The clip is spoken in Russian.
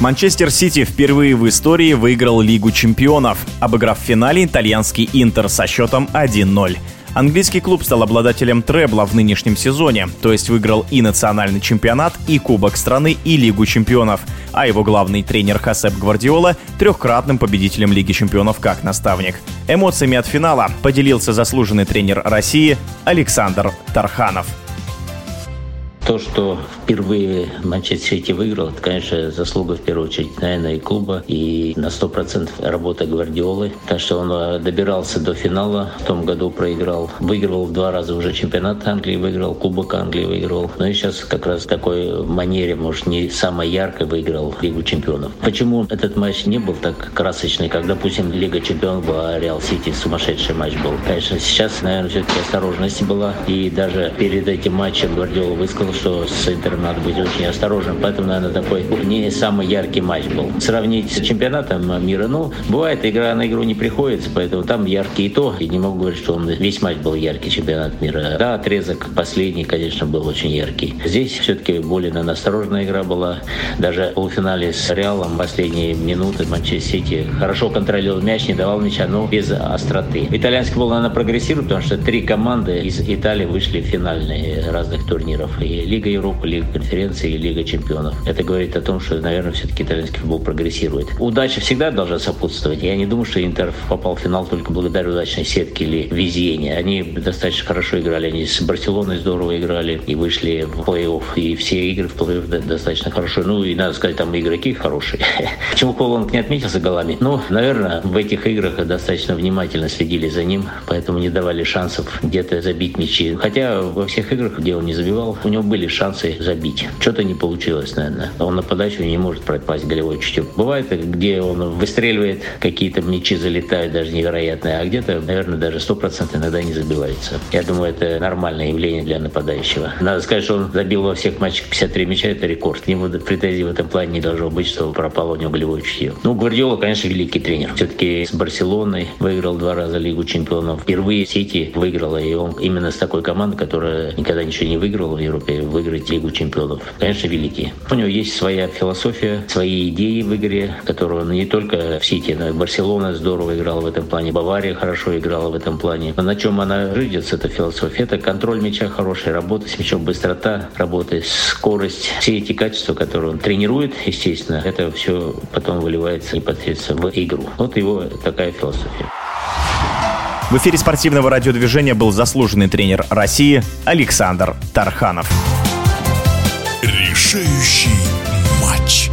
Манчестер Сити впервые в истории выиграл Лигу чемпионов, обыграв в финале итальянский Интер со счетом 1-0. Английский клуб стал обладателем требла в нынешнем сезоне, то есть выиграл и национальный чемпионат, и Кубок страны, и Лигу чемпионов. А его главный тренер Хасеп Гвардиола – трехкратным победителем Лиги чемпионов как наставник. Эмоциями от финала поделился заслуженный тренер России Александр Тарханов. То, что впервые Манчестер Сити выиграл, это, конечно, заслуга в первую очередь, наверное, и клуба, и на 100% работа Гвардиолы. Так что он э, добирался до финала, в том году проиграл, выигрывал в два раза уже чемпионат Англии, выиграл, Кубок Англии выиграл. Ну и сейчас как раз в такой манере, может, не самой яркой выиграл Лигу чемпионов. Почему этот матч не был так красочный, как, допустим, Лига чемпионов была, Реал Сити сумасшедший матч был? Конечно, сейчас, наверное, все-таки осторожность была, и даже перед этим матчем Гвардиола высказал, что с Интером надо быть очень осторожным. Поэтому, наверное, такой не самый яркий матч был. Сравнить с чемпионатом мира, ну, бывает, игра на игру не приходится, поэтому там яркий и то. И не могу говорить, что он весь матч был яркий, чемпионат мира. Да, отрезок последний, конечно, был очень яркий. Здесь все-таки более наверное, осторожная игра была. Даже в полуфинале с Реалом последние минуты Манчестер Сити хорошо контролировал мяч, не давал мяча, но без остроты. Итальянский футбол, наверное, прогрессирует, потому что три команды из Италии вышли в финальные разных турниров. И Лига Европы, Лига конференции и Лига чемпионов. Это говорит о том, что, наверное, все-таки итальянский футбол прогрессирует. Удача всегда должна сопутствовать. Я не думаю, что Интер попал в финал только благодаря удачной сетке или везению. Они достаточно хорошо играли. Они с Барселоной здорово играли и вышли в плей-офф. И все игры в плей-офф достаточно хорошо. Ну и надо сказать, там игроки хорошие. Почему Холланд не отметился голами? Ну, наверное, в этих играх достаточно внимательно следили за ним, поэтому не давали шансов где-то забить мячи. Хотя во всех играх, где он не забивал, у него были шансы забить. Что-то не получилось, наверное. Он на подачу не может пропасть голевой чутье. Бывает, где он выстреливает, какие-то мячи залетают даже невероятные, а где-то, наверное, даже 100% иногда не забивается. Я думаю, это нормальное явление для нападающего. Надо сказать, что он забил во всех матчах 53 мяча, это рекорд. К нему претензий в этом плане не должно быть, что пропало у него голевое чутье. Ну, Гвардиола, конечно, великий тренер. Все-таки с Барселоной выиграл два раза Лигу чемпионов. Впервые Сити выиграла, и он именно с такой командой, которая никогда ничего не выиграла в Европе, выиграть Лигу чемпионов. Конечно, великий. У него есть своя философия, свои идеи в игре, которую не только в Сити, но и Барселона здорово играла в этом плане, Бавария хорошо играла в этом плане. Но на чем она жидится, эта философия? Это контроль мяча хороший, работа с мячом, быстрота работы, скорость. Все эти качества, которые он тренирует, естественно, это все потом выливается непосредственно в игру. Вот его такая философия. В эфире спортивного радиодвижения был заслуженный тренер России Александр Тарханов. Решающий матч.